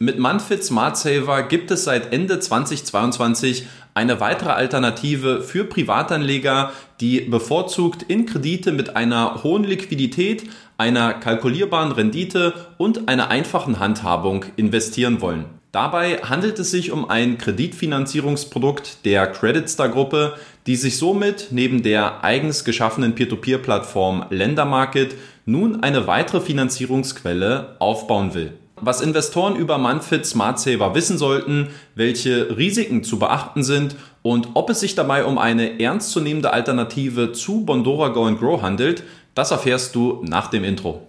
Mit Manfit Smart Saver gibt es seit Ende 2022 eine weitere Alternative für Privatanleger, die bevorzugt in Kredite mit einer hohen Liquidität, einer kalkulierbaren Rendite und einer einfachen Handhabung investieren wollen. Dabei handelt es sich um ein Kreditfinanzierungsprodukt der Creditstar Gruppe, die sich somit neben der eigens geschaffenen Peer-to-Peer-Plattform Ländermarket nun eine weitere Finanzierungsquelle aufbauen will was Investoren über Manfit Smart Saver wissen sollten, welche Risiken zu beachten sind und ob es sich dabei um eine ernstzunehmende Alternative zu Bondora Go and Grow handelt, das erfährst du nach dem Intro.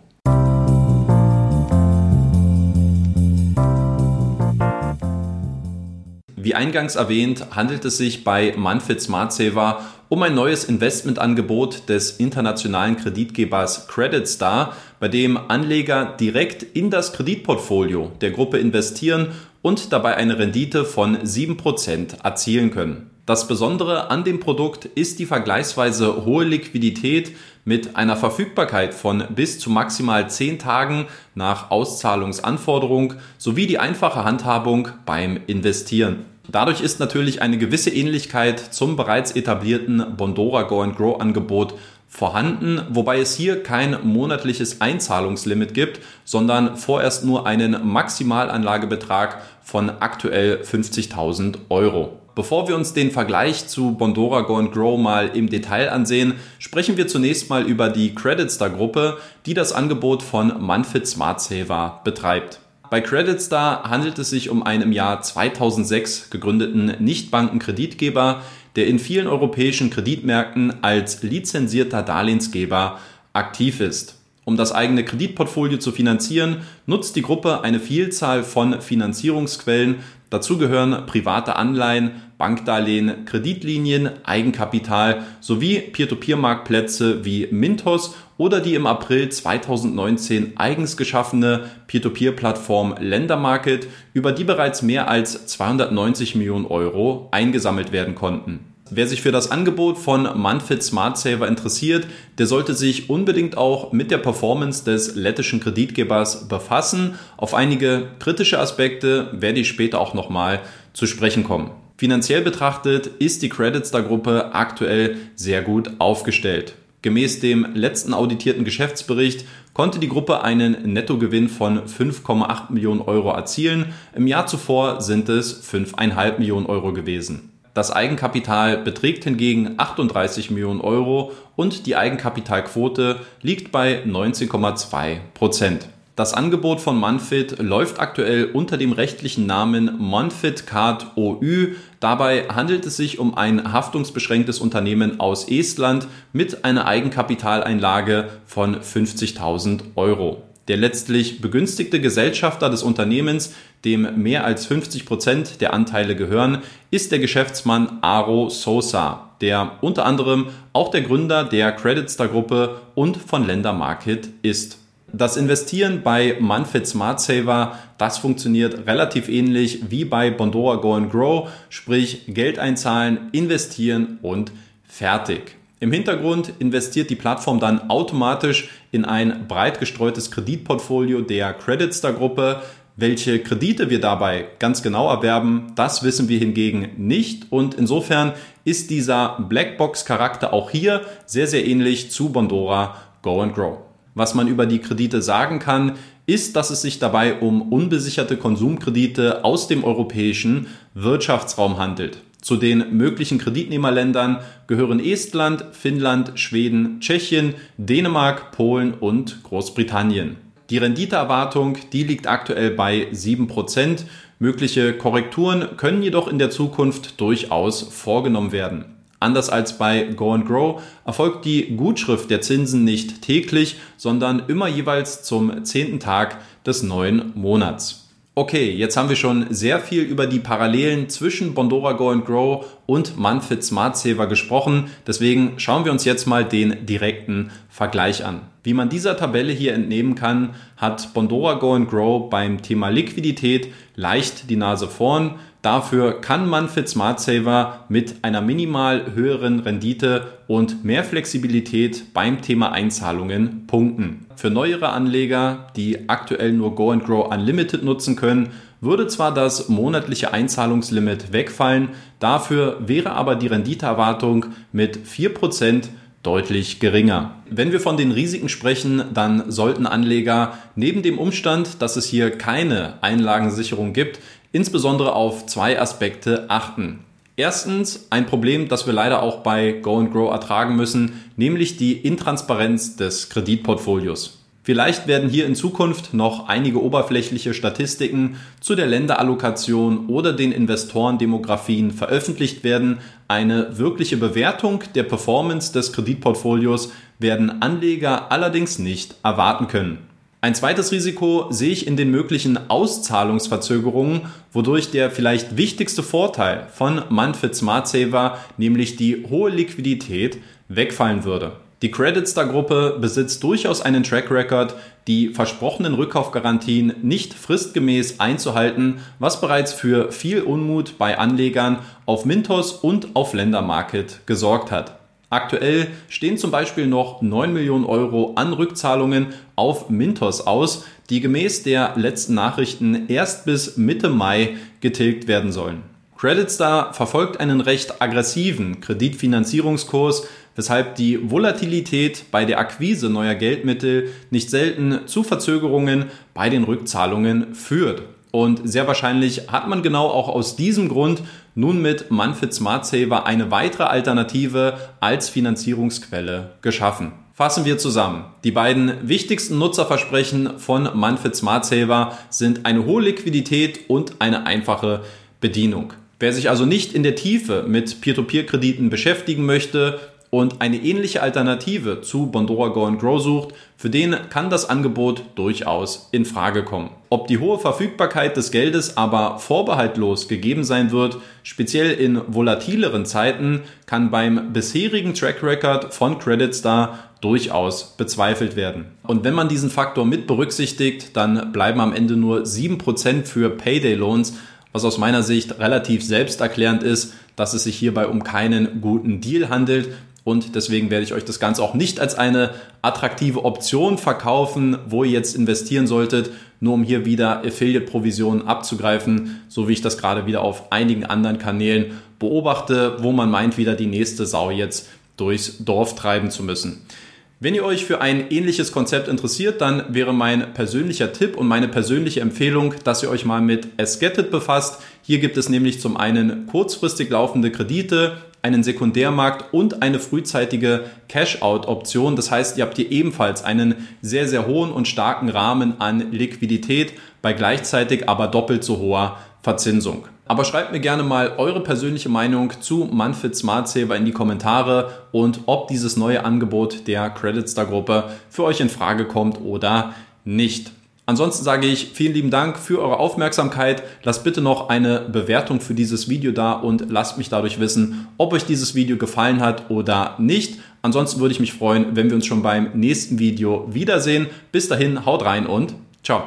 Wie eingangs erwähnt, handelt es sich bei Manfit Smart Saver um ein neues Investmentangebot des internationalen Kreditgebers Credit Star, bei dem Anleger direkt in das Kreditportfolio der Gruppe investieren und dabei eine Rendite von 7% erzielen können. Das Besondere an dem Produkt ist die vergleichsweise hohe Liquidität mit einer Verfügbarkeit von bis zu maximal 10 Tagen nach Auszahlungsanforderung sowie die einfache Handhabung beim Investieren. Dadurch ist natürlich eine gewisse Ähnlichkeit zum bereits etablierten Bondora Go and Grow Angebot vorhanden, wobei es hier kein monatliches Einzahlungslimit gibt, sondern vorerst nur einen Maximalanlagebetrag von aktuell 50.000 Euro. Bevor wir uns den Vergleich zu Bondora Go and Grow mal im Detail ansehen, sprechen wir zunächst mal über die Creditstar Gruppe, die das Angebot von Manfit Smart Saver betreibt. Bei Credit Star handelt es sich um einen im Jahr 2006 gegründeten Nichtbankenkreditgeber, der in vielen europäischen Kreditmärkten als lizenzierter Darlehensgeber aktiv ist. Um das eigene Kreditportfolio zu finanzieren, nutzt die Gruppe eine Vielzahl von Finanzierungsquellen. Dazu gehören private Anleihen, Bankdarlehen, Kreditlinien, Eigenkapital sowie Peer-to-Peer-Marktplätze wie Mintos oder die im April 2019 eigens geschaffene Peer-to-Peer-Plattform Ländermarket, über die bereits mehr als 290 Millionen Euro eingesammelt werden konnten. Wer sich für das Angebot von Manfit Smart Saver interessiert, der sollte sich unbedingt auch mit der Performance des lettischen Kreditgebers befassen. Auf einige kritische Aspekte werde ich später auch nochmal zu sprechen kommen. Finanziell betrachtet ist die Creditstar Gruppe aktuell sehr gut aufgestellt. Gemäß dem letzten auditierten Geschäftsbericht konnte die Gruppe einen Nettogewinn von 5,8 Millionen Euro erzielen. Im Jahr zuvor sind es 5,5 Millionen Euro gewesen. Das Eigenkapital beträgt hingegen 38 Millionen Euro und die Eigenkapitalquote liegt bei 19,2 Prozent. Das Angebot von Manfit läuft aktuell unter dem rechtlichen Namen Manfit Card OÜ. Dabei handelt es sich um ein haftungsbeschränktes Unternehmen aus Estland mit einer Eigenkapitaleinlage von 50.000 Euro. Der letztlich begünstigte Gesellschafter des Unternehmens, dem mehr als 50 Prozent der Anteile gehören, ist der Geschäftsmann Aro Sosa, der unter anderem auch der Gründer der Creditstar Gruppe und von Lender Market ist. Das Investieren bei Manfit Smart Saver, das funktioniert relativ ähnlich wie bei Bondora Go and Grow, sprich Geld einzahlen, investieren und fertig. Im Hintergrund investiert die Plattform dann automatisch in ein breit gestreutes Kreditportfolio der Creditstar Gruppe. Welche Kredite wir dabei ganz genau erwerben, das wissen wir hingegen nicht und insofern ist dieser Blackbox-Charakter auch hier sehr, sehr ähnlich zu Bondora Go and Grow. Was man über die Kredite sagen kann, ist, dass es sich dabei um unbesicherte Konsumkredite aus dem europäischen Wirtschaftsraum handelt. Zu den möglichen Kreditnehmerländern gehören Estland, Finnland, Schweden, Tschechien, Dänemark, Polen und Großbritannien. Die Renditeerwartung, die liegt aktuell bei 7%. Mögliche Korrekturen können jedoch in der Zukunft durchaus vorgenommen werden. Anders als bei Go and Grow erfolgt die Gutschrift der Zinsen nicht täglich, sondern immer jeweils zum zehnten Tag des neuen Monats. Okay, jetzt haben wir schon sehr viel über die Parallelen zwischen Bondora Go and Grow und Manfit Smart Saver gesprochen. Deswegen schauen wir uns jetzt mal den direkten Vergleich an. Wie man dieser Tabelle hier entnehmen kann, hat Bondora Go and Grow beim Thema Liquidität leicht die Nase vorn. Dafür kann man für Smart Saver mit einer minimal höheren Rendite und mehr Flexibilität beim Thema Einzahlungen punkten. Für neuere Anleger, die aktuell nur Go and Grow Unlimited nutzen können, würde zwar das monatliche Einzahlungslimit wegfallen, dafür wäre aber die Renditeerwartung mit 4% deutlich geringer. Wenn wir von den Risiken sprechen, dann sollten Anleger neben dem Umstand, dass es hier keine Einlagensicherung gibt, insbesondere auf zwei Aspekte achten. Erstens ein Problem, das wir leider auch bei Go and Grow ertragen müssen, nämlich die Intransparenz des Kreditportfolios. Vielleicht werden hier in Zukunft noch einige oberflächliche Statistiken zu der Länderallokation oder den Investorendemografien veröffentlicht werden. Eine wirkliche Bewertung der Performance des Kreditportfolios werden Anleger allerdings nicht erwarten können. Ein zweites Risiko sehe ich in den möglichen Auszahlungsverzögerungen, wodurch der vielleicht wichtigste Vorteil von Manfred Smart Saver, nämlich die hohe Liquidität, wegfallen würde. Die Credit Star Gruppe besitzt durchaus einen Track Record, die versprochenen Rückkaufgarantien nicht fristgemäß einzuhalten, was bereits für viel Unmut bei Anlegern auf Mintos und auf Ländermarket gesorgt hat. Aktuell stehen zum Beispiel noch 9 Millionen Euro an Rückzahlungen auf Mintos aus, die gemäß der letzten Nachrichten erst bis Mitte Mai getilgt werden sollen. CreditStar verfolgt einen recht aggressiven Kreditfinanzierungskurs, weshalb die Volatilität bei der Akquise neuer Geldmittel nicht selten zu Verzögerungen bei den Rückzahlungen führt. Und sehr wahrscheinlich hat man genau auch aus diesem Grund nun mit Manfred Smart Saver eine weitere Alternative als Finanzierungsquelle geschaffen. Fassen wir zusammen. Die beiden wichtigsten Nutzerversprechen von Manfred Smart Saver sind eine hohe Liquidität und eine einfache Bedienung. Wer sich also nicht in der Tiefe mit Peer-to-Peer-Krediten beschäftigen möchte, und eine ähnliche Alternative zu Bondora Go and Grow sucht, für den kann das Angebot durchaus in Frage kommen. Ob die hohe Verfügbarkeit des Geldes aber vorbehaltlos gegeben sein wird, speziell in volatileren Zeiten, kann beim bisherigen Track Record von Credit Star durchaus bezweifelt werden. Und wenn man diesen Faktor mit berücksichtigt, dann bleiben am Ende nur 7% für Payday Loans, was aus meiner Sicht relativ selbsterklärend ist, dass es sich hierbei um keinen guten Deal handelt und deswegen werde ich euch das Ganze auch nicht als eine attraktive Option verkaufen, wo ihr jetzt investieren solltet, nur um hier wieder Affiliate-Provisionen abzugreifen, so wie ich das gerade wieder auf einigen anderen Kanälen beobachte, wo man meint, wieder die nächste Sau jetzt durchs Dorf treiben zu müssen. Wenn ihr euch für ein ähnliches Konzept interessiert, dann wäre mein persönlicher Tipp und meine persönliche Empfehlung, dass ihr euch mal mit Esgetted befasst. Hier gibt es nämlich zum einen kurzfristig laufende Kredite, einen Sekundärmarkt und eine frühzeitige Cash-out-Option. Das heißt, ihr habt hier ebenfalls einen sehr, sehr hohen und starken Rahmen an Liquidität bei gleichzeitig aber doppelt so hoher Verzinsung. Aber schreibt mir gerne mal eure persönliche Meinung zu Manfit Smart Saver in die Kommentare und ob dieses neue Angebot der Credit Star Gruppe für euch in Frage kommt oder nicht. Ansonsten sage ich vielen lieben Dank für eure Aufmerksamkeit. Lasst bitte noch eine Bewertung für dieses Video da und lasst mich dadurch wissen, ob euch dieses Video gefallen hat oder nicht. Ansonsten würde ich mich freuen, wenn wir uns schon beim nächsten Video wiedersehen. Bis dahin, haut rein und ciao.